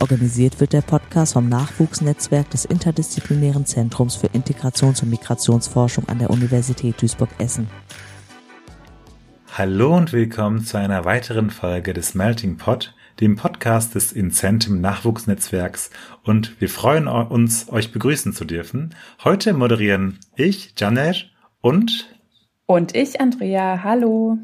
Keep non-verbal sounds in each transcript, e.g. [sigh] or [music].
Organisiert wird der Podcast vom Nachwuchsnetzwerk des Interdisziplinären Zentrums für Integrations- und Migrationsforschung an der Universität Duisburg-Essen. Hallo und willkommen zu einer weiteren Folge des Melting Pot, dem Podcast des Incentum Nachwuchsnetzwerks und wir freuen uns, euch begrüßen zu dürfen. Heute moderieren ich, Janer und und ich, Andrea. Hallo.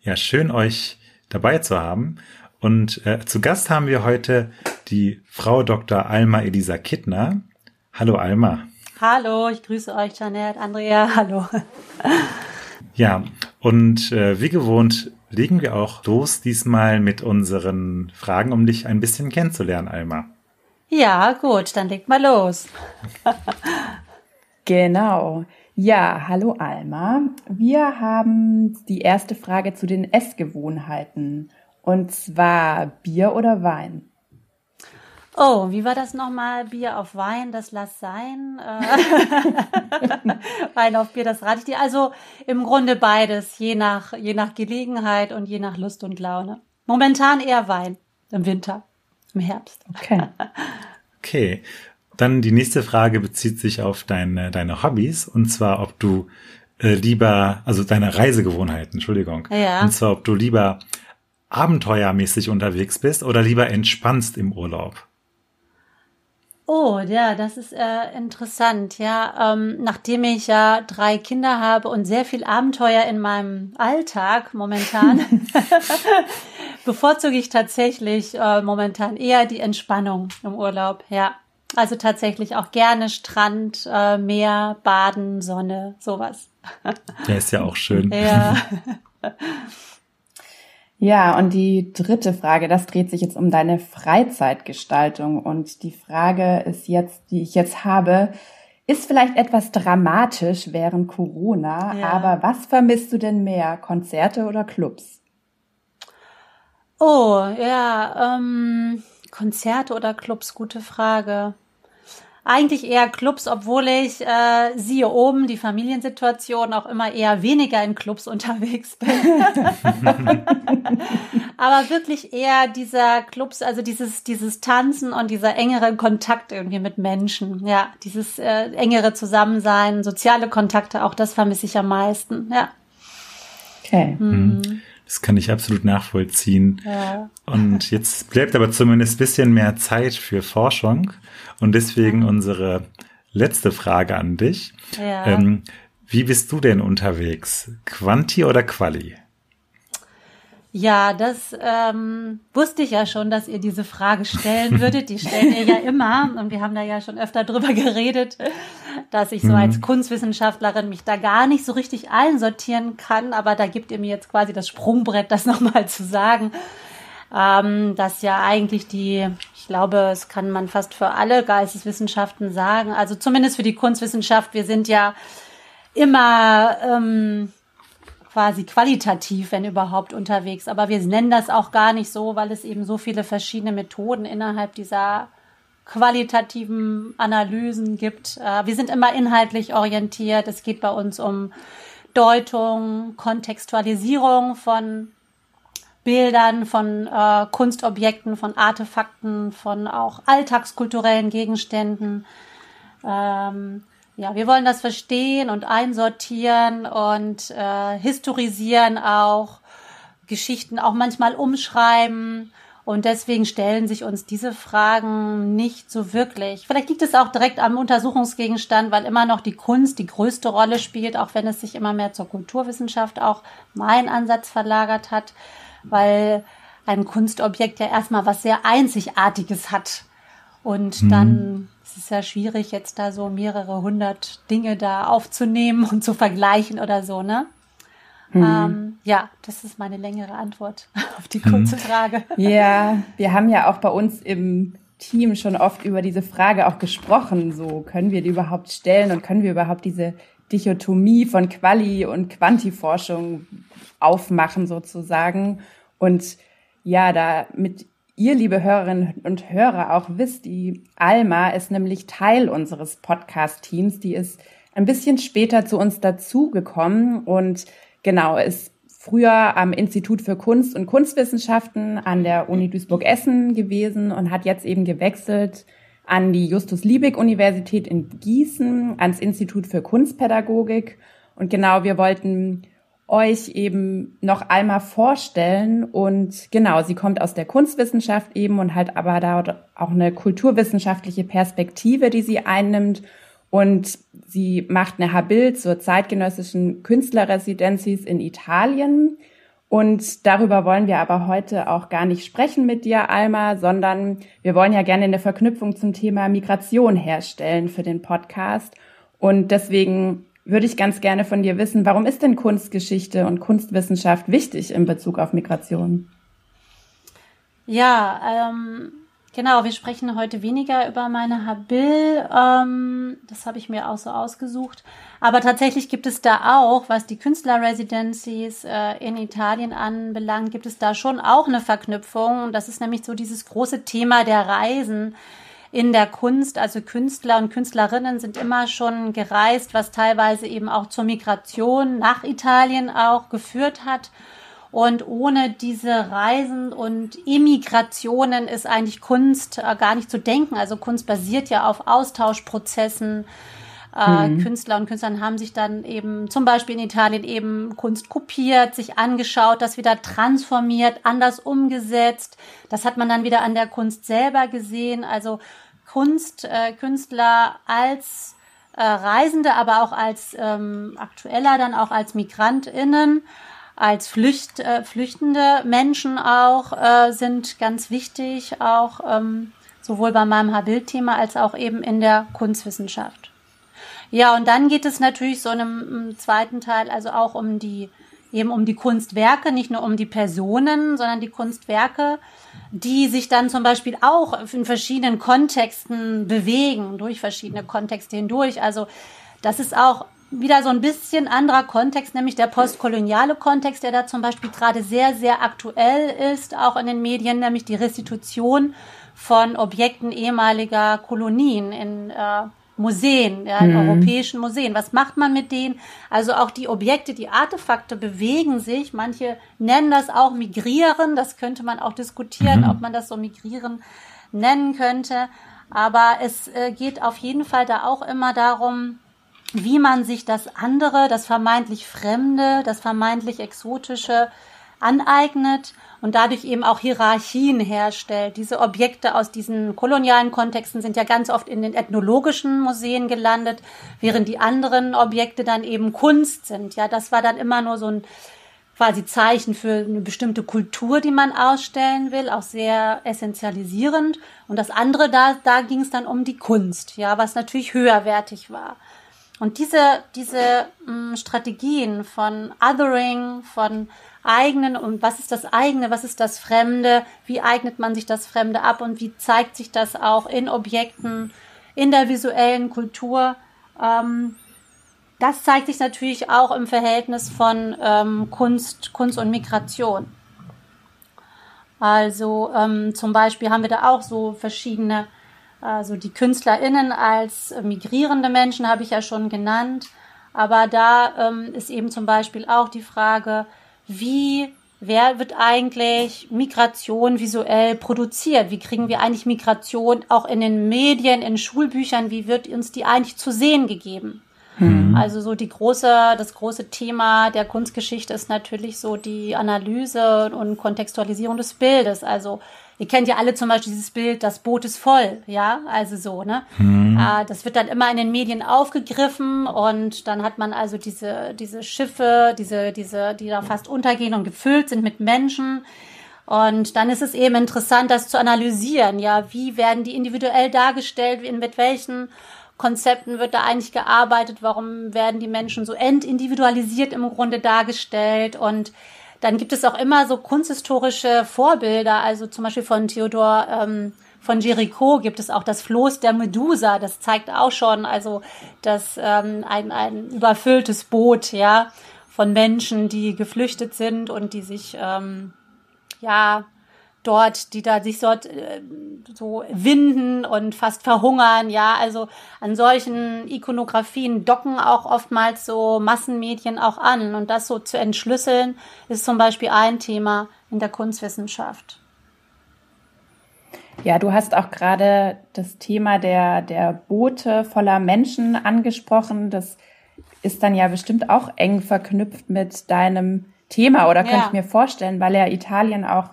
Ja, schön euch dabei zu haben. Und äh, zu Gast haben wir heute die Frau Dr. Alma Elisa Kittner. Hallo Alma. Hallo, ich grüße euch, Janet, Andrea, [laughs] hallo. Ja, und äh, wie gewohnt legen wir auch los diesmal mit unseren Fragen, um dich ein bisschen kennenzulernen, Alma. Ja, gut, dann legt mal los. [laughs] genau. Ja, hallo Alma. Wir haben die erste Frage zu den Essgewohnheiten. Und zwar Bier oder Wein? Oh, wie war das nochmal? Bier auf Wein, das lass sein. Äh, [laughs] Wein auf Bier, das rate ich dir. Also im Grunde beides, je nach, je nach Gelegenheit und je nach Lust und Laune. Momentan eher Wein, im Winter, im Herbst. Okay. okay. Dann die nächste Frage bezieht sich auf deine, deine Hobbys und zwar, ob du äh, lieber, also deine Reisegewohnheiten, Entschuldigung. Ja. Und zwar, ob du lieber abenteuermäßig unterwegs bist oder lieber entspannst im Urlaub? Oh, ja, das ist äh, interessant. Ja, ähm, nachdem ich ja drei Kinder habe und sehr viel Abenteuer in meinem Alltag momentan, [laughs] [laughs] bevorzuge ich tatsächlich äh, momentan eher die Entspannung im Urlaub. Ja, also tatsächlich auch gerne Strand, äh, Meer, Baden, Sonne, sowas. Der ist ja auch schön. Ja. [laughs] Ja, und die dritte Frage, das dreht sich jetzt um deine Freizeitgestaltung. Und die Frage ist jetzt, die ich jetzt habe, ist vielleicht etwas dramatisch während Corona, ja. aber was vermisst du denn mehr, Konzerte oder Clubs? Oh, ja, ähm, Konzerte oder Clubs, gute Frage eigentlich eher Clubs, obwohl ich, äh, siehe oben, die Familiensituation auch immer eher weniger in Clubs [laughs] unterwegs bin. [laughs] Aber wirklich eher dieser Clubs, also dieses, dieses Tanzen und dieser engere Kontakt irgendwie mit Menschen. Ja, dieses äh, engere Zusammensein, soziale Kontakte, auch das vermisse ich am meisten. Ja. Okay. Mhm. Das kann ich absolut nachvollziehen. Ja. Und jetzt bleibt aber zumindest ein bisschen mehr Zeit für Forschung. Und deswegen unsere letzte Frage an dich. Ja. Ähm, wie bist du denn unterwegs? Quanti oder Quali? Ja, das ähm, wusste ich ja schon, dass ihr diese Frage stellen würdet. Die stellen ihr ja [laughs] immer. Und wir haben da ja schon öfter drüber geredet, dass ich so mhm. als Kunstwissenschaftlerin mich da gar nicht so richtig einsortieren kann. Aber da gibt ihr mir jetzt quasi das Sprungbrett, das [laughs] nochmal zu sagen. Ähm, dass ja eigentlich die, ich glaube, es kann man fast für alle Geisteswissenschaften sagen, also zumindest für die Kunstwissenschaft, wir sind ja immer ähm, quasi qualitativ, wenn überhaupt, unterwegs. Aber wir nennen das auch gar nicht so, weil es eben so viele verschiedene Methoden innerhalb dieser qualitativen Analysen gibt. Äh, wir sind immer inhaltlich orientiert. Es geht bei uns um Deutung, Kontextualisierung von Bildern, von äh, Kunstobjekten, von Artefakten, von auch alltagskulturellen Gegenständen. Ähm, ja, wir wollen das verstehen und einsortieren und äh, historisieren auch, Geschichten auch manchmal umschreiben. Und deswegen stellen sich uns diese Fragen nicht so wirklich. Vielleicht liegt es auch direkt am Untersuchungsgegenstand, weil immer noch die Kunst die größte Rolle spielt, auch wenn es sich immer mehr zur Kulturwissenschaft auch mein Ansatz verlagert hat, weil ein Kunstobjekt ja erstmal was sehr Einzigartiges hat. Und mhm. dann es ist ja schwierig, jetzt da so mehrere hundert Dinge da aufzunehmen und zu vergleichen oder so, ne? Mhm. Ähm, ja, das ist meine längere Antwort [laughs] auf die kurze mhm. Frage. Ja, [laughs] wir haben ja auch bei uns im Team schon oft über diese Frage auch gesprochen. So, können wir die überhaupt stellen und können wir überhaupt diese Dichotomie von Quali- und Quantiforschung aufmachen sozusagen. Und ja, da mit ihr, liebe Hörerinnen und Hörer, auch wisst, die Alma ist nämlich Teil unseres Podcast-Teams. Die ist ein bisschen später zu uns dazugekommen und genau ist früher am Institut für Kunst und Kunstwissenschaften an der Uni Duisburg-Essen gewesen und hat jetzt eben gewechselt an die Justus-Liebig-Universität in Gießen, ans Institut für Kunstpädagogik. Und genau, wir wollten euch eben noch einmal vorstellen. Und genau, sie kommt aus der Kunstwissenschaft eben und hat aber da auch eine kulturwissenschaftliche Perspektive, die sie einnimmt. Und sie macht eine Habil zur zeitgenössischen Künstlerresidenzis in Italien. Und darüber wollen wir aber heute auch gar nicht sprechen mit dir, Alma, sondern wir wollen ja gerne eine Verknüpfung zum Thema Migration herstellen für den Podcast. Und deswegen würde ich ganz gerne von dir wissen, warum ist denn Kunstgeschichte und Kunstwissenschaft wichtig in Bezug auf Migration? Ja, ähm, genau, wir sprechen heute weniger über meine Habil. Ähm, das habe ich mir auch so ausgesucht. Aber tatsächlich gibt es da auch, was die Künstlerresidencies äh, in Italien anbelangt, gibt es da schon auch eine Verknüpfung. Das ist nämlich so dieses große Thema der Reisen in der Kunst. Also Künstler und Künstlerinnen sind immer schon gereist, was teilweise eben auch zur Migration nach Italien auch geführt hat. Und ohne diese Reisen und Emigrationen ist eigentlich Kunst äh, gar nicht zu denken. Also Kunst basiert ja auf Austauschprozessen. Äh, mhm. Künstler und Künstlerinnen haben sich dann eben zum Beispiel in Italien eben Kunst kopiert, sich angeschaut, das wieder transformiert, anders umgesetzt. Das hat man dann wieder an der Kunst selber gesehen. Also Kunst, äh, Künstler als äh, Reisende, aber auch als ähm, aktueller, dann auch als MigrantInnen, als Flücht, äh, flüchtende Menschen auch äh, sind ganz wichtig, auch ähm, sowohl bei meinem Habil-Thema als auch eben in der Kunstwissenschaft. Ja, und dann geht es natürlich so in einem zweiten Teil also auch um die eben um die Kunstwerke, nicht nur um die Personen, sondern die Kunstwerke, die sich dann zum Beispiel auch in verschiedenen Kontexten bewegen, durch verschiedene Kontexte hindurch. Also das ist auch wieder so ein bisschen anderer Kontext, nämlich der postkoloniale Kontext, der da zum Beispiel gerade sehr, sehr aktuell ist, auch in den Medien, nämlich die Restitution von Objekten ehemaliger Kolonien in äh, Museen, ja, in mhm. europäischen Museen. Was macht man mit denen? Also auch die Objekte, die Artefakte bewegen sich. Manche nennen das auch Migrieren. Das könnte man auch diskutieren, mhm. ob man das so Migrieren nennen könnte. Aber es äh, geht auf jeden Fall da auch immer darum, wie man sich das andere, das vermeintlich Fremde, das vermeintlich Exotische aneignet und dadurch eben auch Hierarchien herstellt. Diese Objekte aus diesen kolonialen Kontexten sind ja ganz oft in den ethnologischen Museen gelandet, während die anderen Objekte dann eben Kunst sind. Ja, das war dann immer nur so ein quasi Zeichen für eine bestimmte Kultur, die man ausstellen will, auch sehr essentialisierend. Und das andere, da, da ging es dann um die Kunst, ja, was natürlich höherwertig war. Und diese, diese mh, mm, Strategien von Othering, von eigenen und was ist das eigene, was ist das Fremde, wie eignet man sich das Fremde ab und wie zeigt sich das auch in Objekten, in der visuellen Kultur. Ähm, das zeigt sich natürlich auch im Verhältnis von ähm, Kunst, Kunst und Migration. Also ähm, zum Beispiel haben wir da auch so verschiedene, also die KünstlerInnen als migrierende Menschen habe ich ja schon genannt. Aber da ähm, ist eben zum Beispiel auch die Frage, wie wer wird eigentlich Migration visuell produziert? Wie kriegen wir eigentlich Migration auch in den Medien, in Schulbüchern? Wie wird uns die eigentlich zu sehen gegeben? Mhm. Also so die große, das große Thema der Kunstgeschichte ist natürlich so die Analyse und Kontextualisierung des Bildes. Also Ihr kennt ja alle zum Beispiel dieses Bild, das Boot ist voll, ja, also so, ne? Hm. Äh, das wird dann immer in den Medien aufgegriffen und dann hat man also diese, diese Schiffe, diese, diese, die da fast untergehen und gefüllt sind mit Menschen. Und dann ist es eben interessant, das zu analysieren, ja, wie werden die individuell dargestellt, mit welchen Konzepten wird da eigentlich gearbeitet, warum werden die Menschen so entindividualisiert im Grunde dargestellt und dann gibt es auch immer so kunsthistorische Vorbilder, also zum Beispiel von Theodor ähm, von Jericho gibt es auch das Floß der Medusa. Das zeigt auch schon, also dass ähm, ein, ein überfülltes Boot, ja, von Menschen, die geflüchtet sind und die sich ähm, ja dort, die da sich dort äh, so winden und fast verhungern. Ja, also an solchen Ikonografien docken auch oftmals so Massenmedien auch an. Und das so zu entschlüsseln, ist zum Beispiel ein Thema in der Kunstwissenschaft. Ja, du hast auch gerade das Thema der, der Boote voller Menschen angesprochen. Das ist dann ja bestimmt auch eng verknüpft mit deinem Thema oder könnte ja. ich mir vorstellen, weil ja Italien auch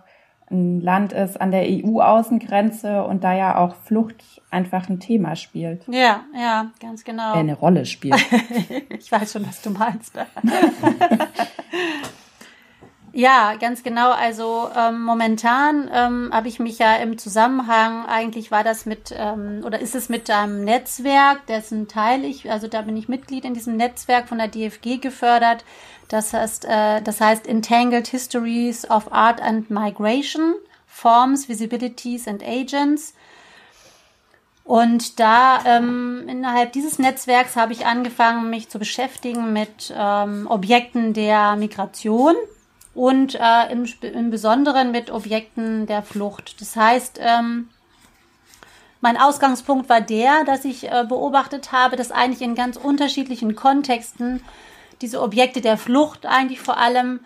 ein Land ist an der EU-Außengrenze und da ja auch Flucht einfach ein Thema spielt. Ja, ja, ganz genau. Äh, eine Rolle spielt. [laughs] ich weiß schon, was du meinst. [laughs] ja, ganz genau. Also ähm, momentan ähm, habe ich mich ja im Zusammenhang, eigentlich war das mit, ähm, oder ist es mit einem Netzwerk, dessen Teil ich, also da bin ich Mitglied in diesem Netzwerk von der DFG gefördert das heißt, äh, das heißt Entangled Histories of Art and Migration, Forms, Visibilities and Agents. Und da ähm, innerhalb dieses Netzwerks habe ich angefangen, mich zu beschäftigen mit ähm, Objekten der Migration und äh, im, im Besonderen mit Objekten der Flucht. Das heißt, ähm, mein Ausgangspunkt war der, dass ich äh, beobachtet habe, dass eigentlich in ganz unterschiedlichen Kontexten diese Objekte der Flucht eigentlich vor allem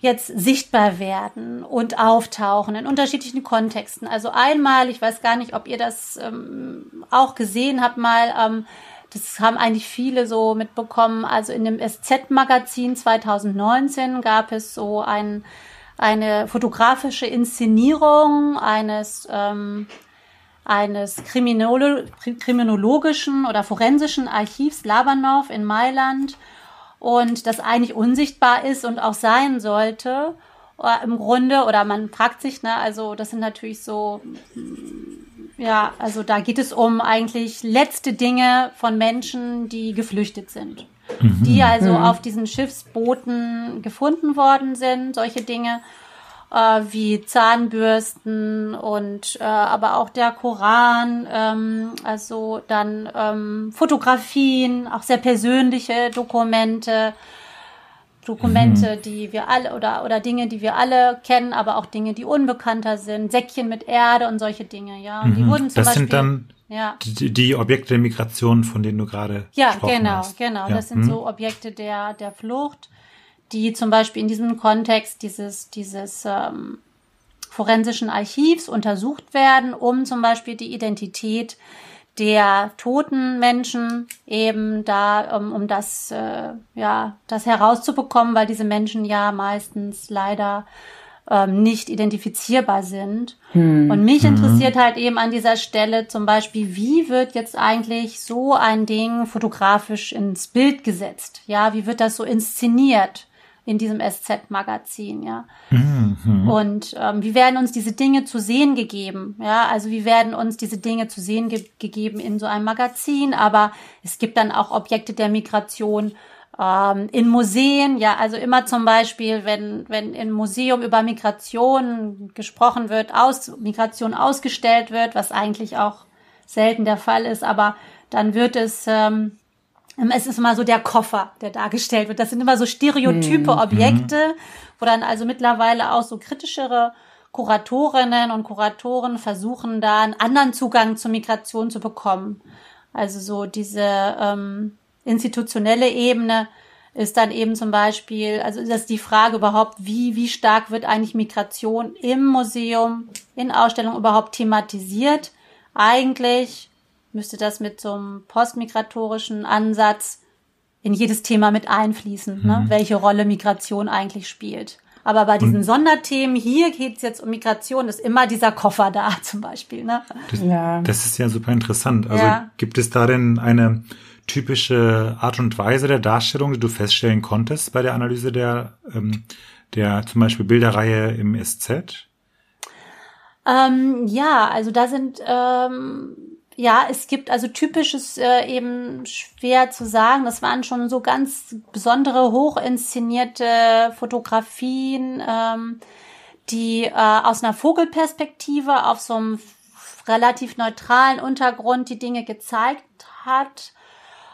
jetzt sichtbar werden und auftauchen in unterschiedlichen Kontexten. Also einmal, ich weiß gar nicht, ob ihr das ähm, auch gesehen habt, mal, ähm, das haben eigentlich viele so mitbekommen. Also in dem SZ-Magazin 2019 gab es so ein, eine fotografische Inszenierung eines ähm, eines Kriminolo kriminologischen oder forensischen Archivs Labanov in Mailand und das eigentlich unsichtbar ist und auch sein sollte. Äh, Im Grunde, oder man fragt sich, ne, also das sind natürlich so, ja, also da geht es um eigentlich letzte Dinge von Menschen, die geflüchtet sind. Mhm. Die also mhm. auf diesen Schiffsbooten gefunden worden sind, solche Dinge äh, wie Zahnbürsten und äh, aber auch der Koran, ähm, also dann ähm, Fotografien, auch sehr persönliche Dokumente, Dokumente, mhm. die wir alle oder oder Dinge, die wir alle kennen, aber auch Dinge, die unbekannter sind, Säckchen mit Erde und solche Dinge, ja. Und die mhm. wurden zum das Beispiel, sind dann ja. die, die Objekte der Migration, von denen du gerade ja genau hast. genau, ja. das sind mhm. so Objekte der der Flucht die zum Beispiel in diesem Kontext dieses, dieses ähm, forensischen Archivs untersucht werden, um zum Beispiel die Identität der toten Menschen eben da, um, um das, äh, ja, das herauszubekommen, weil diese Menschen ja meistens leider ähm, nicht identifizierbar sind. Hm. Und mich hm. interessiert halt eben an dieser Stelle zum Beispiel, wie wird jetzt eigentlich so ein Ding fotografisch ins Bild gesetzt? Ja, wie wird das so inszeniert? In diesem SZ-Magazin, ja. Mhm. Und ähm, wie werden uns diese Dinge zu sehen gegeben? Ja, also wie werden uns diese Dinge zu sehen ge gegeben in so einem Magazin? Aber es gibt dann auch Objekte der Migration ähm, in Museen. Ja, also immer zum Beispiel, wenn wenn im Museum über Migration gesprochen wird, aus Migration ausgestellt wird, was eigentlich auch selten der Fall ist, aber dann wird es ähm, es ist immer so der Koffer, der dargestellt wird. Das sind immer so stereotype mhm. Objekte, wo dann also mittlerweile auch so kritischere Kuratorinnen und Kuratoren versuchen, da einen anderen Zugang zur Migration zu bekommen. Also so diese ähm, institutionelle Ebene ist dann eben zum Beispiel, also das ist die Frage überhaupt, wie, wie stark wird eigentlich Migration im Museum, in Ausstellungen überhaupt thematisiert? Eigentlich müsste das mit so einem postmigratorischen Ansatz in jedes Thema mit einfließen, ne? mhm. ne? welche Rolle Migration eigentlich spielt. Aber bei diesen Sonderthemen, hier geht es jetzt um Migration, ist immer dieser Koffer da [laughs] zum Beispiel. Ne? Das, ja. das ist ja super interessant. Also ja. gibt es da denn eine typische Art und Weise der Darstellung, die du feststellen konntest bei der Analyse der, ähm, der zum Beispiel Bilderreihe im SZ? Ähm, ja, also da sind ähm, ja, es gibt also typisches äh, eben schwer zu sagen. Das waren schon so ganz besondere, hochinszenierte Fotografien, ähm, die äh, aus einer Vogelperspektive auf so einem relativ neutralen Untergrund die Dinge gezeigt hat,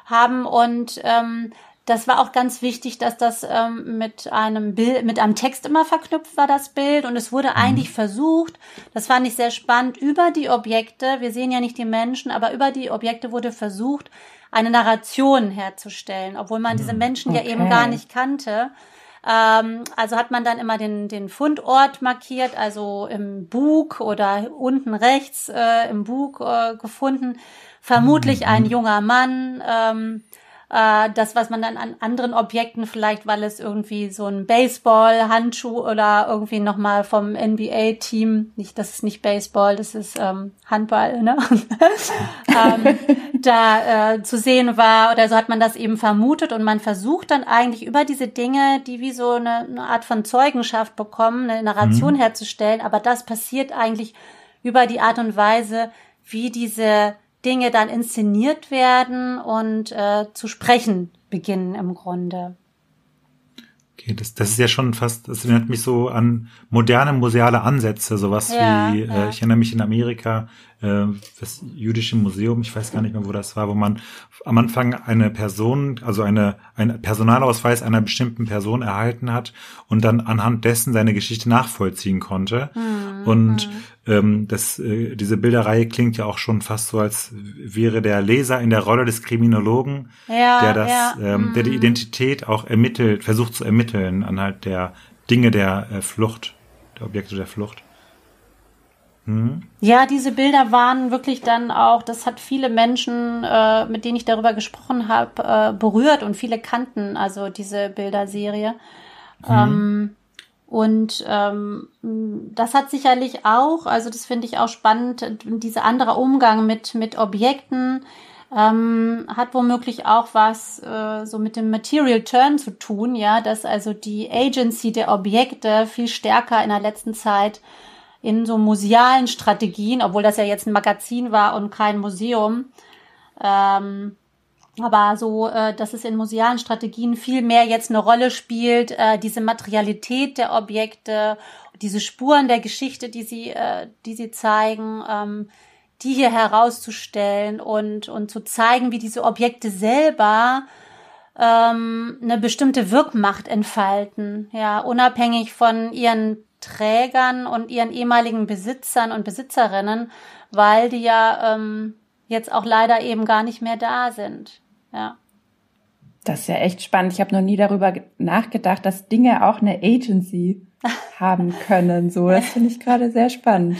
haben und ähm, das war auch ganz wichtig, dass das ähm, mit einem Bild, mit einem Text immer verknüpft war, das Bild. Und es wurde mhm. eigentlich versucht, das fand ich sehr spannend, über die Objekte, wir sehen ja nicht die Menschen, aber über die Objekte wurde versucht, eine Narration herzustellen, obwohl man diese mhm. Menschen okay. ja eben gar nicht kannte. Ähm, also hat man dann immer den, den Fundort markiert, also im Bug oder unten rechts äh, im Bug äh, gefunden. Vermutlich mhm. ein junger Mann. Ähm, äh, das, was man dann an anderen Objekten vielleicht, weil es irgendwie so ein Baseball-Handschuh oder irgendwie nochmal vom NBA-Team, nicht, das ist nicht Baseball, das ist ähm, Handball, ne? [laughs] ähm, da äh, zu sehen war oder so hat man das eben vermutet und man versucht dann eigentlich über diese Dinge, die wie so eine, eine Art von Zeugenschaft bekommen, eine Narration mhm. herzustellen, aber das passiert eigentlich über die Art und Weise, wie diese Dinge dann inszeniert werden und äh, zu sprechen beginnen im Grunde. Okay, das, das ist ja schon fast, das erinnert mich so an moderne museale Ansätze, sowas ja, wie, äh, ja. ich erinnere mich in Amerika, äh, das jüdische Museum, ich weiß gar nicht mehr, wo das war, wo man am Anfang eine Person, also eine, ein Personalausweis einer bestimmten Person erhalten hat und dann anhand dessen seine Geschichte nachvollziehen konnte. Mhm. Und ähm, das, äh, diese Bilderreihe klingt ja auch schon fast so, als wäre der Leser in der Rolle des Kriminologen, ja, der das, ja. ähm, der die mhm. Identität auch ermittelt, versucht zu ermitteln anhalt der Dinge der äh, Flucht, der Objekte der Flucht. Mhm. Ja, diese Bilder waren wirklich dann auch, das hat viele Menschen, äh, mit denen ich darüber gesprochen habe, äh, berührt und viele kannten also diese Bilderserie. Mhm. Ähm, und ähm, das hat sicherlich auch, also das finde ich auch spannend, dieser andere Umgang mit, mit Objekten ähm, hat womöglich auch was äh, so mit dem Material Turn zu tun, ja, dass also die Agency der Objekte viel stärker in der letzten Zeit in so musealen Strategien, obwohl das ja jetzt ein Magazin war und kein Museum. Ähm, aber so, äh, dass es in musealen Strategien viel mehr jetzt eine Rolle spielt, äh, diese Materialität der Objekte, diese Spuren der Geschichte, die sie, äh, die sie zeigen, ähm, die hier herauszustellen und, und zu zeigen, wie diese Objekte selber ähm, eine bestimmte Wirkmacht entfalten, ja, unabhängig von ihren Trägern und ihren ehemaligen Besitzern und Besitzerinnen, weil die ja ähm, jetzt auch leider eben gar nicht mehr da sind. Ja. Das ist ja echt spannend. Ich habe noch nie darüber nachgedacht, dass Dinge auch eine Agency [laughs] haben können. So, das finde ich gerade sehr spannend.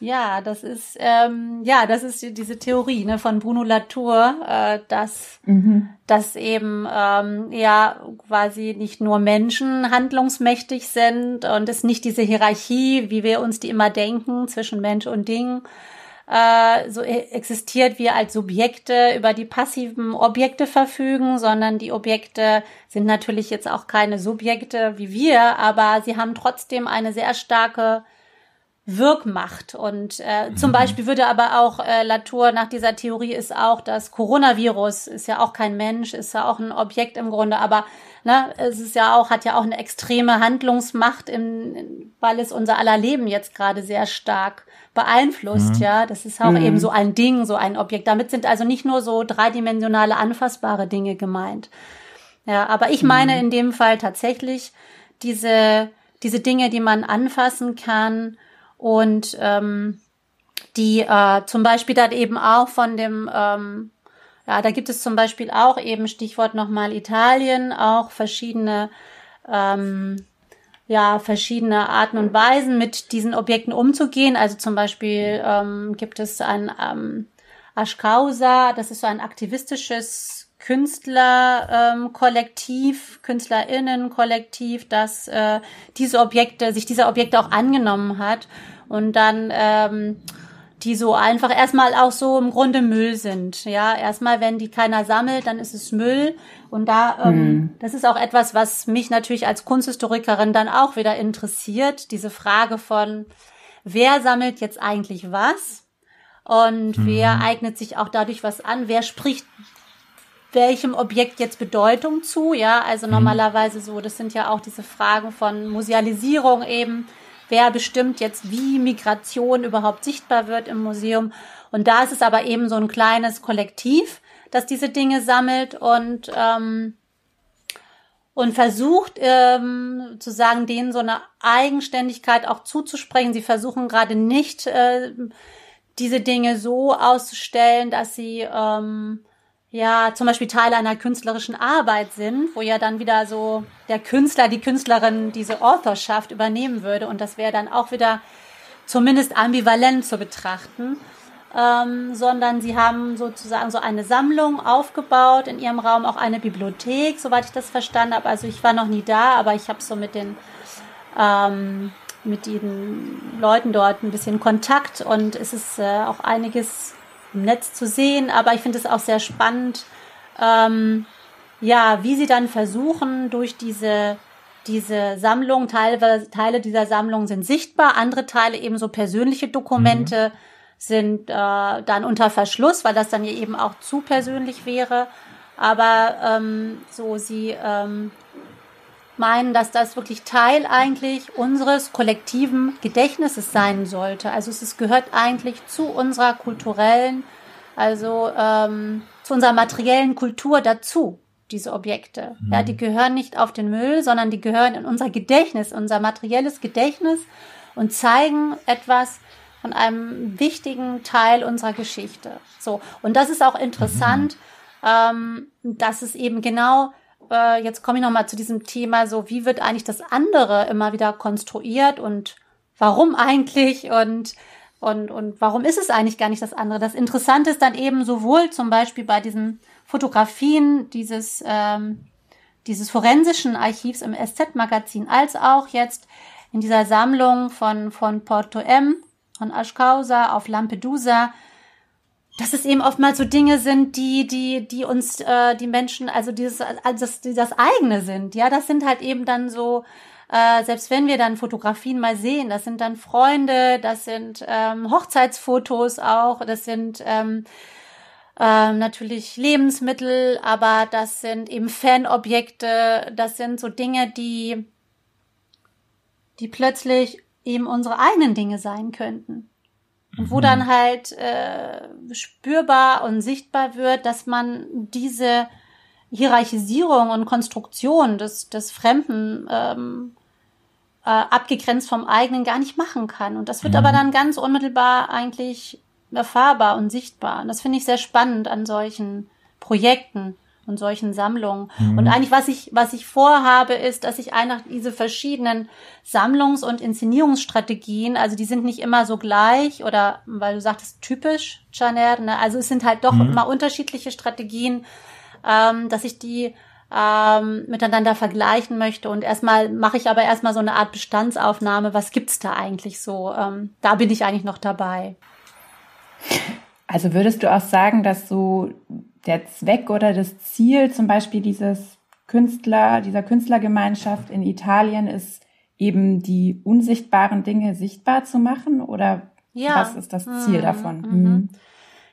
Ja, das ist ähm, ja, das ist diese Theorie ne, von Bruno Latour, äh, dass mhm. dass eben ähm, ja quasi nicht nur Menschen handlungsmächtig sind und es nicht diese Hierarchie, wie wir uns die immer denken zwischen Mensch und Ding, äh, so e-, existiert, wir als Subjekte über die passiven Objekte verfügen, sondern die Objekte sind natürlich jetzt auch keine Subjekte wie wir, aber sie haben trotzdem eine sehr starke Wirkmacht. Und äh, zum mhm. Beispiel würde aber auch äh, Latour nach dieser Theorie ist auch das Coronavirus ist ja auch kein Mensch, ist ja auch ein Objekt im Grunde, aber ne, es ist ja auch hat ja auch eine extreme Handlungsmacht, im, weil es unser aller Leben jetzt gerade sehr stark beeinflusst. Mhm. Ja, das ist auch mhm. eben so ein Ding, so ein Objekt. Damit sind also nicht nur so dreidimensionale anfassbare Dinge gemeint. Ja, aber ich meine mhm. in dem Fall tatsächlich diese diese Dinge, die man anfassen kann und ähm, die äh, zum Beispiel dann eben auch von dem, ähm, ja, da gibt es zum Beispiel auch eben Stichwort nochmal Italien, auch verschiedene, ähm, ja, verschiedene Arten und Weisen mit diesen Objekten umzugehen. Also zum Beispiel ähm, gibt es ein ähm, Aschkausa, das ist so ein aktivistisches Künstlerkollektiv, ähm, KünstlerInnen-Kollektiv, das äh, diese Objekte, sich diese Objekte auch angenommen hat und dann ähm, die so einfach erstmal auch so im Grunde Müll sind. Ja, erstmal, wenn die keiner sammelt, dann ist es Müll. Und da, ähm, mhm. das ist auch etwas, was mich natürlich als Kunsthistorikerin dann auch wieder interessiert. Diese Frage von, wer sammelt jetzt eigentlich was? Und mhm. wer eignet sich auch dadurch was an? Wer spricht welchem Objekt jetzt Bedeutung zu? Ja, also mhm. normalerweise so, das sind ja auch diese Fragen von Musealisierung eben wer bestimmt jetzt, wie Migration überhaupt sichtbar wird im Museum. Und da ist es aber eben so ein kleines Kollektiv, das diese Dinge sammelt und ähm, und versucht ähm, zu sagen, denen so eine Eigenständigkeit auch zuzusprechen. Sie versuchen gerade nicht äh, diese Dinge so auszustellen, dass sie ähm, ja zum Beispiel Teile einer künstlerischen Arbeit sind, wo ja dann wieder so der Künstler, die Künstlerin diese Authorschaft übernehmen würde und das wäre dann auch wieder zumindest ambivalent zu betrachten. Ähm, sondern sie haben sozusagen so eine Sammlung aufgebaut, in ihrem Raum auch eine Bibliothek, soweit ich das verstanden habe. Also ich war noch nie da, aber ich habe so mit den ähm, mit den Leuten dort ein bisschen Kontakt und es ist äh, auch einiges im Netz zu sehen, aber ich finde es auch sehr spannend, ähm, ja, wie sie dann versuchen, durch diese diese Sammlung, Teile, Teile dieser Sammlung sind sichtbar, andere Teile eben so persönliche Dokumente mhm. sind äh, dann unter Verschluss, weil das dann ja eben auch zu persönlich wäre. Aber ähm, so sie ähm, meinen, dass das wirklich Teil eigentlich unseres kollektiven Gedächtnisses sein sollte. Also es gehört eigentlich zu unserer kulturellen, also ähm, zu unserer materiellen Kultur dazu, diese Objekte. Mhm. Ja, die gehören nicht auf den Müll, sondern die gehören in unser Gedächtnis, unser materielles Gedächtnis und zeigen etwas von einem wichtigen Teil unserer Geschichte. So. Und das ist auch interessant, mhm. ähm, dass es eben genau äh, jetzt komme ich nochmal zu diesem Thema, so wie wird eigentlich das andere immer wieder konstruiert und warum eigentlich und und, und warum ist es eigentlich gar nicht das andere? Das Interessante ist dann eben sowohl zum Beispiel bei diesen Fotografien dieses, ähm, dieses forensischen Archivs im SZ-Magazin, als auch jetzt in dieser Sammlung von, von Porto M, von Ashkausa auf Lampedusa, dass es eben oftmals so Dinge sind, die, die, die uns, äh, die Menschen, also dieses, also das, die das eigene sind. Ja, das sind halt eben dann so, äh, selbst wenn wir dann Fotografien mal sehen, das sind dann Freunde, das sind ähm, Hochzeitsfotos auch, das sind ähm, ähm, natürlich Lebensmittel, aber das sind eben Fanobjekte, das sind so Dinge, die, die plötzlich eben unsere eigenen Dinge sein könnten. Und wo mhm. dann halt äh, spürbar und sichtbar wird, dass man diese Hierarchisierung und Konstruktion des, des Fremden ähm, äh, abgegrenzt vom eigenen gar nicht machen kann. Und das wird mhm. aber dann ganz unmittelbar eigentlich erfahrbar und sichtbar. Und das finde ich sehr spannend an solchen Projekten und solchen Sammlungen. Mhm. Und eigentlich, was ich, was ich vorhabe, ist, dass ich einfach diese verschiedenen Sammlungs- und Inszenierungsstrategien, also die sind nicht immer so gleich oder, weil du sagtest, typisch, Janer, ne? also es sind halt doch mhm. immer unterschiedliche Strategien, ähm, dass ich die ähm, miteinander vergleichen möchte. Und erstmal mache ich aber erstmal so eine Art Bestandsaufnahme. Was gibt's da eigentlich so? Ähm, da bin ich eigentlich noch dabei. Also würdest du auch sagen, dass so der Zweck oder das Ziel zum Beispiel dieses Künstler, dieser Künstlergemeinschaft in Italien ist, eben die unsichtbaren Dinge sichtbar zu machen? Oder ja. was ist das Ziel mhm. davon? Mhm. mhm.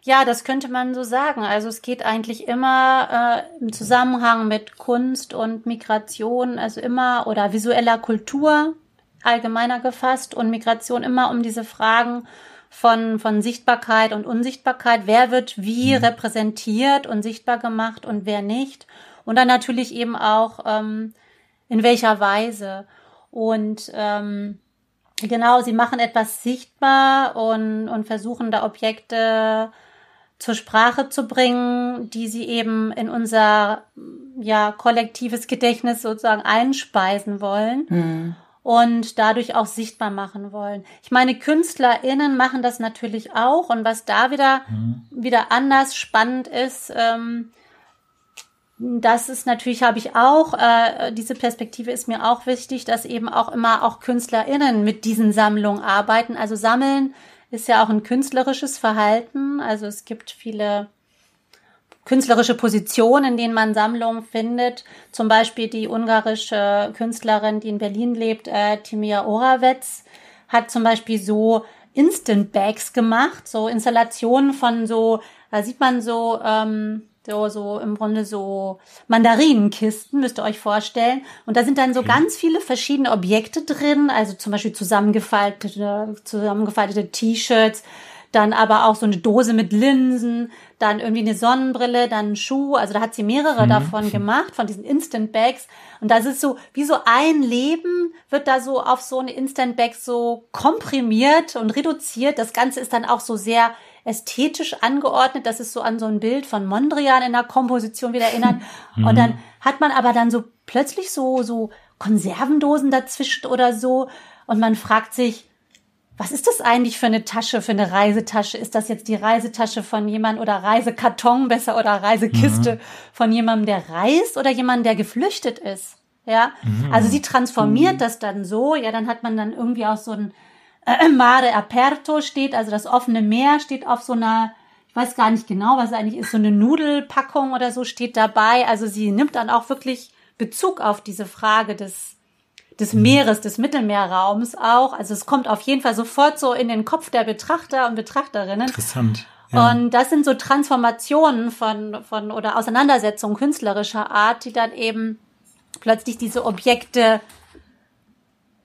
Ja, das könnte man so sagen. Also es geht eigentlich immer äh, im Zusammenhang mit Kunst und Migration, also immer oder visueller Kultur allgemeiner gefasst und Migration immer um diese Fragen von, von Sichtbarkeit und Unsichtbarkeit. Wer wird wie mhm. repräsentiert und sichtbar gemacht und wer nicht? Und dann natürlich eben auch, ähm, in welcher Weise. Und ähm, genau, sie machen etwas sichtbar und, und versuchen da Objekte zur Sprache zu bringen, die sie eben in unser ja kollektives Gedächtnis sozusagen einspeisen wollen. Mhm und dadurch auch sichtbar machen wollen. Ich meine, KünstlerInnen machen das natürlich auch und was da wieder, mhm. wieder anders spannend ist, ähm, das ist natürlich, habe ich auch, äh, diese Perspektive ist mir auch wichtig, dass eben auch immer auch KünstlerInnen mit diesen Sammlungen arbeiten. Also sammeln ist ja auch ein künstlerisches Verhalten. Also es gibt viele künstlerische Position, in denen man Sammlungen findet. Zum Beispiel die ungarische Künstlerin, die in Berlin lebt, äh, Timia Oravets, hat zum Beispiel so Instant Bags gemacht, so Installationen von so, da sieht man so, ähm, so, so im Grunde so Mandarinenkisten, müsst ihr euch vorstellen. Und da sind dann so ganz viele verschiedene Objekte drin, also zum Beispiel zusammengefaltete, zusammengefaltete T-Shirts, dann aber auch so eine Dose mit Linsen, dann irgendwie eine Sonnenbrille, dann ein Schuh. Also da hat sie mehrere mhm. davon [laughs] gemacht, von diesen Instant Bags. Und das ist so, wie so ein Leben wird da so auf so eine Instant Bag so komprimiert und reduziert. Das Ganze ist dann auch so sehr ästhetisch angeordnet, dass es so an so ein Bild von Mondrian in der Komposition wieder erinnert. [laughs] Mhm. Und dann hat man aber dann so plötzlich so, so Konservendosen dazwischen oder so. Und man fragt sich, was ist das eigentlich für eine Tasche, für eine Reisetasche? Ist das jetzt die Reisetasche von jemandem oder Reisekarton besser oder Reisekiste mhm. von jemandem, der reist oder jemandem, der geflüchtet ist? Ja, mhm. also sie transformiert mhm. das dann so. Ja, dann hat man dann irgendwie auch so ein äh, [clears throat] Mare Aperto steht, also das offene Meer steht auf so einer, ich weiß gar nicht genau, was eigentlich ist, so eine Nudelpackung oder so steht dabei. Also sie nimmt dann auch wirklich Bezug auf diese Frage des des Meeres, des Mittelmeerraums auch. Also es kommt auf jeden Fall sofort so in den Kopf der Betrachter und Betrachterinnen. Interessant. Ja. Und das sind so Transformationen von, von oder Auseinandersetzungen künstlerischer Art, die dann eben plötzlich diese Objekte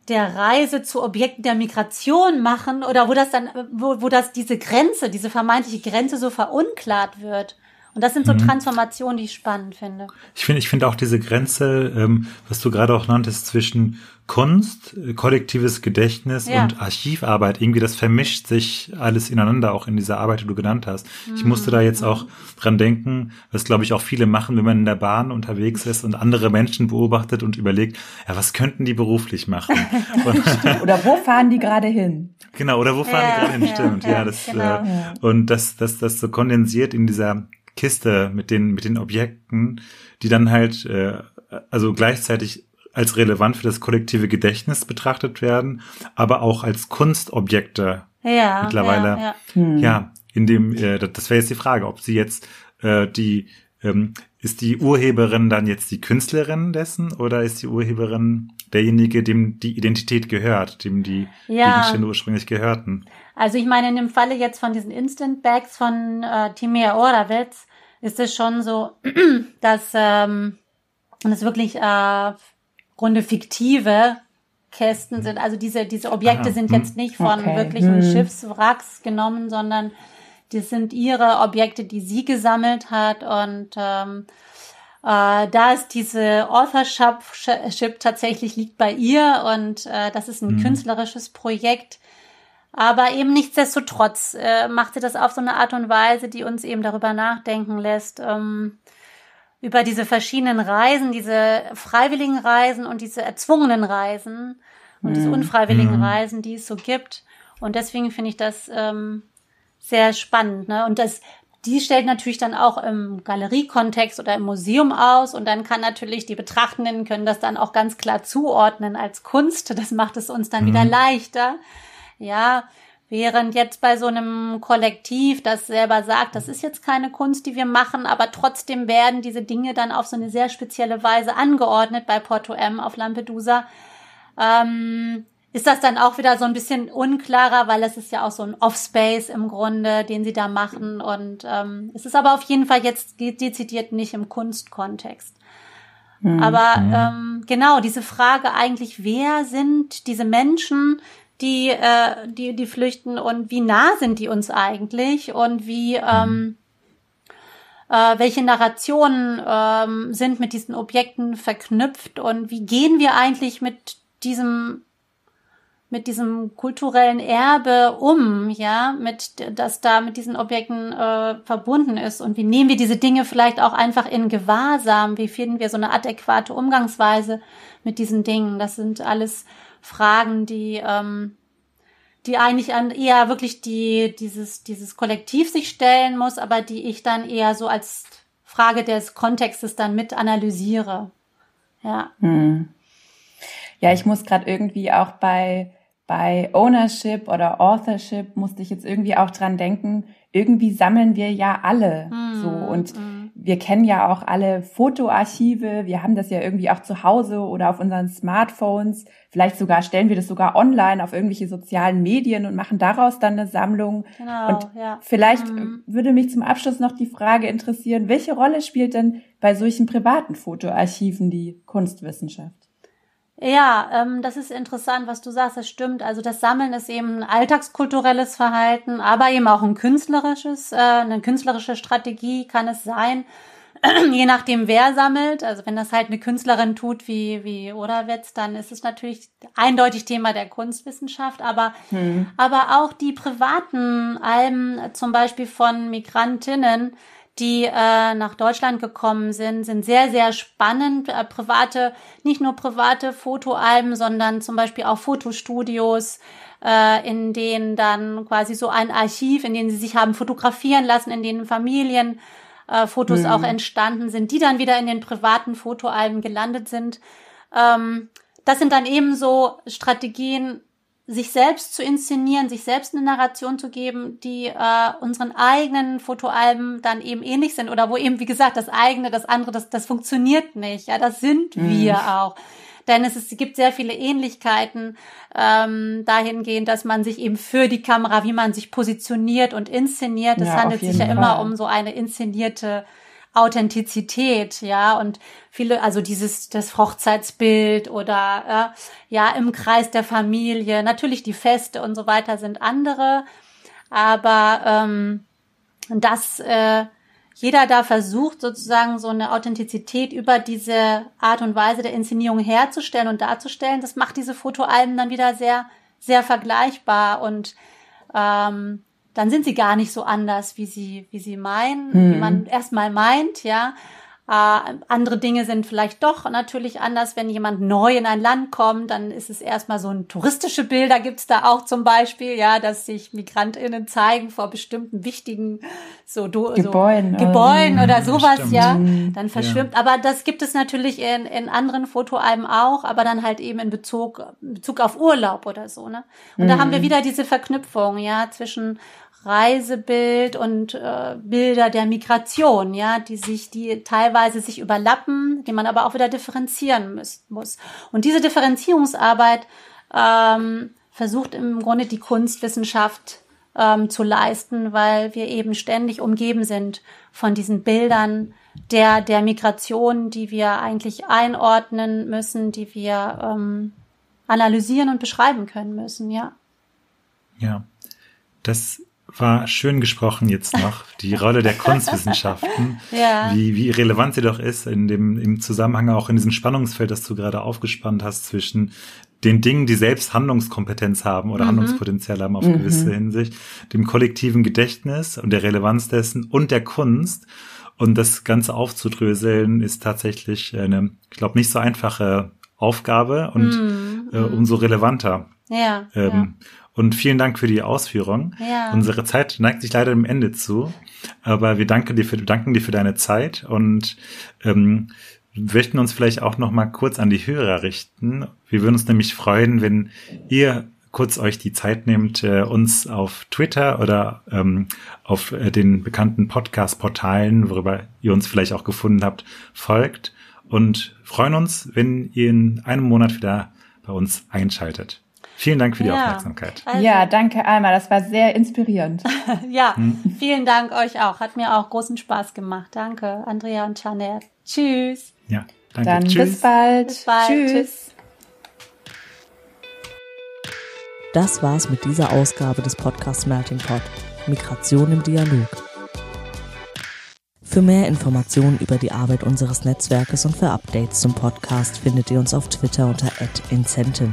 der Reise zu Objekten der Migration machen oder wo das dann, wo, wo das diese Grenze, diese vermeintliche Grenze so verunklart wird. Und das sind so mhm. Transformationen, die ich spannend finde. Ich finde, ich finde auch diese Grenze, ähm, was du gerade auch nanntest, zwischen Kunst, äh, kollektives Gedächtnis ja. und Archivarbeit, irgendwie das vermischt sich alles ineinander, auch in dieser Arbeit, die du genannt hast. Mhm. Ich musste da jetzt mhm. auch dran denken, was glaube ich auch viele machen, wenn man in der Bahn unterwegs ist und andere Menschen beobachtet und überlegt, ja, was könnten die beruflich machen? [laughs] [laughs] oder wo fahren die gerade hin? Genau, oder wo fahren ja, die gerade hin? Stimmt, ja, [laughs] ja das, genau. äh, und das, das, das so kondensiert in dieser Kiste mit den, mit den Objekten, die dann halt, äh, also gleichzeitig als relevant für das kollektive Gedächtnis betrachtet werden, aber auch als Kunstobjekte ja, mittlerweile. Ja, ja. Hm. ja in dem, äh, das wäre jetzt die Frage, ob sie jetzt äh, die ähm, ist die Urheberin dann jetzt die Künstlerin dessen oder ist die Urheberin derjenige, dem die Identität gehört, dem die ja. Gegenstände ursprünglich gehörten? Also ich meine, in dem Falle jetzt von diesen Instant Bags von äh, Timea Oravec ist es schon so, [clears throat] dass ähm, das wirklich äh, Grunde fiktive Kästen sind. Also diese, diese Objekte ah, sind hm. jetzt nicht von okay. wirklichen hm. Schiffswracks genommen, sondern das sind ihre Objekte, die sie gesammelt hat und ähm, äh, da ist diese Authorship tatsächlich liegt bei ihr und äh, das ist ein mhm. künstlerisches Projekt. Aber eben nichtsdestotrotz äh, macht sie das auf so eine Art und Weise, die uns eben darüber nachdenken lässt, ähm, über diese verschiedenen Reisen, diese freiwilligen Reisen und diese erzwungenen Reisen und mhm. diese unfreiwilligen mhm. Reisen, die es so gibt. Und deswegen finde ich das ähm, sehr spannend. Ne? Und das, die stellt natürlich dann auch im Galeriekontext oder im Museum aus und dann kann natürlich die Betrachtenden können das dann auch ganz klar zuordnen als Kunst. Das macht es uns dann mhm. wieder leichter. Ja, während jetzt bei so einem Kollektiv, das selber sagt, das ist jetzt keine Kunst, die wir machen, aber trotzdem werden diese Dinge dann auf so eine sehr spezielle Weise angeordnet bei Porto M auf Lampedusa. Ähm, ist das dann auch wieder so ein bisschen unklarer, weil es ist ja auch so ein Offspace im Grunde, den sie da machen. Und ähm, es ist aber auf jeden Fall jetzt dezidiert nicht im Kunstkontext. Mhm. Aber ähm, genau, diese Frage eigentlich, wer sind diese Menschen, die, äh, die, die flüchten und wie nah sind die uns eigentlich und wie, ähm, äh, welche Narrationen ähm, sind mit diesen Objekten verknüpft und wie gehen wir eigentlich mit diesem mit diesem kulturellen Erbe um, ja, mit das da mit diesen Objekten äh, verbunden ist und wie nehmen wir diese Dinge vielleicht auch einfach in Gewahrsam, wie finden wir so eine adäquate Umgangsweise mit diesen Dingen? Das sind alles Fragen, die ähm, die eigentlich an eher wirklich die dieses dieses Kollektiv sich stellen muss, aber die ich dann eher so als Frage des Kontextes dann mit analysiere. Ja. Hm. Ja, ich muss gerade irgendwie auch bei bei Ownership oder Authorship musste ich jetzt irgendwie auch dran denken, irgendwie sammeln wir ja alle hm, so und hm. wir kennen ja auch alle Fotoarchive, wir haben das ja irgendwie auch zu Hause oder auf unseren Smartphones. Vielleicht sogar stellen wir das sogar online auf irgendwelche sozialen Medien und machen daraus dann eine Sammlung. Genau, und ja. vielleicht mhm. würde mich zum Abschluss noch die Frage interessieren, welche Rolle spielt denn bei solchen privaten Fotoarchiven die Kunstwissenschaft? Ja, ähm, das ist interessant, was du sagst, das stimmt. Also das Sammeln ist eben ein alltagskulturelles Verhalten, aber eben auch ein künstlerisches, äh, eine künstlerische Strategie kann es sein, [clears throat] je nachdem wer sammelt. Also wenn das halt eine Künstlerin tut wie, wie Oderwitz, dann ist es natürlich eindeutig Thema der Kunstwissenschaft, aber, hm. aber auch die privaten Alben, zum Beispiel von Migrantinnen, die äh, nach Deutschland gekommen sind, sind sehr, sehr spannend. Äh, private, nicht nur private Fotoalben, sondern zum Beispiel auch Fotostudios, äh, in denen dann quasi so ein Archiv, in denen sie sich haben fotografieren lassen, in denen Familien äh, Fotos mhm. auch entstanden sind, die dann wieder in den privaten Fotoalben gelandet sind. Ähm, das sind dann eben so Strategien, sich selbst zu inszenieren, sich selbst eine Narration zu geben, die äh, unseren eigenen Fotoalben dann eben ähnlich sind oder wo eben, wie gesagt, das eigene, das andere, das, das funktioniert nicht. Ja, das sind mhm. wir auch. Denn es, ist, es gibt sehr viele Ähnlichkeiten ähm, dahingehend, dass man sich eben für die Kamera, wie man sich positioniert und inszeniert. Es ja, handelt sich ja Fall. immer um so eine inszenierte Authentizität, ja, und viele, also dieses, das Hochzeitsbild oder, äh, ja, im Kreis der Familie, natürlich die Feste und so weiter sind andere, aber ähm, dass äh, jeder da versucht, sozusagen so eine Authentizität über diese Art und Weise der Inszenierung herzustellen und darzustellen, das macht diese Fotoalben dann wieder sehr, sehr vergleichbar und ähm, dann sind sie gar nicht so anders, wie sie, wie sie meinen, hm. wie man erstmal meint, ja. Äh, andere Dinge sind vielleicht doch natürlich anders, wenn jemand neu in ein Land kommt, dann ist es erstmal so ein touristische Bilder gibt's da auch zum Beispiel, ja, dass sich MigrantInnen zeigen vor bestimmten wichtigen so, do, Gebäuden, so Gebäuden oder, oder sowas, stimmt. ja, mhm. dann verschwimmt. Ja. Aber das gibt es natürlich in, in anderen Fotoalben auch, aber dann halt eben in Bezug, Bezug auf Urlaub oder so, ne? Und mhm. da haben wir wieder diese Verknüpfung, ja, zwischen Reisebild und äh, Bilder der Migration, ja, die sich, die teilweise sich überlappen, die man aber auch wieder differenzieren muss. Und diese Differenzierungsarbeit ähm, versucht im Grunde die Kunstwissenschaft ähm, zu leisten, weil wir eben ständig umgeben sind von diesen Bildern der, der Migration, die wir eigentlich einordnen müssen, die wir ähm, analysieren und beschreiben können müssen, ja. Ja, das war schön gesprochen jetzt noch, die Rolle der Kunstwissenschaften, [laughs] ja. wie, wie relevant sie doch ist in dem, im Zusammenhang auch in diesem Spannungsfeld, das du gerade aufgespannt hast zwischen den Dingen, die selbst Handlungskompetenz haben oder mhm. Handlungspotenzial haben auf mhm. gewisse Hinsicht, dem kollektiven Gedächtnis und der Relevanz dessen und der Kunst. Und das Ganze aufzudröseln ist tatsächlich eine, ich glaube, nicht so einfache Aufgabe und mhm. äh, umso relevanter. Ja, ähm, ja. Und vielen Dank für die Ausführung. Ja. Unsere Zeit neigt sich leider dem Ende zu, aber wir danken dir für, danken dir für deine Zeit und ähm, möchten uns vielleicht auch noch mal kurz an die Hörer richten. Wir würden uns nämlich freuen, wenn ihr kurz euch die Zeit nehmt, äh, uns auf Twitter oder ähm, auf äh, den bekannten Podcast-Portalen, worüber ihr uns vielleicht auch gefunden habt, folgt und freuen uns, wenn ihr in einem Monat wieder bei uns einschaltet. Vielen Dank für die ja, Aufmerksamkeit. Also, ja, danke Alma, das war sehr inspirierend. [laughs] ja, hm. vielen Dank euch auch. Hat mir auch großen Spaß gemacht. Danke, Andrea und Janet. Tschüss. Ja, danke. Dann Tschüss. bis bald. Bis bald. Tschüss. Tschüss. Das war's mit dieser Ausgabe des Podcasts Melting Pot. Migration im Dialog. Für mehr Informationen über die Arbeit unseres Netzwerkes und für Updates zum Podcast findet ihr uns auf Twitter unter @incentive.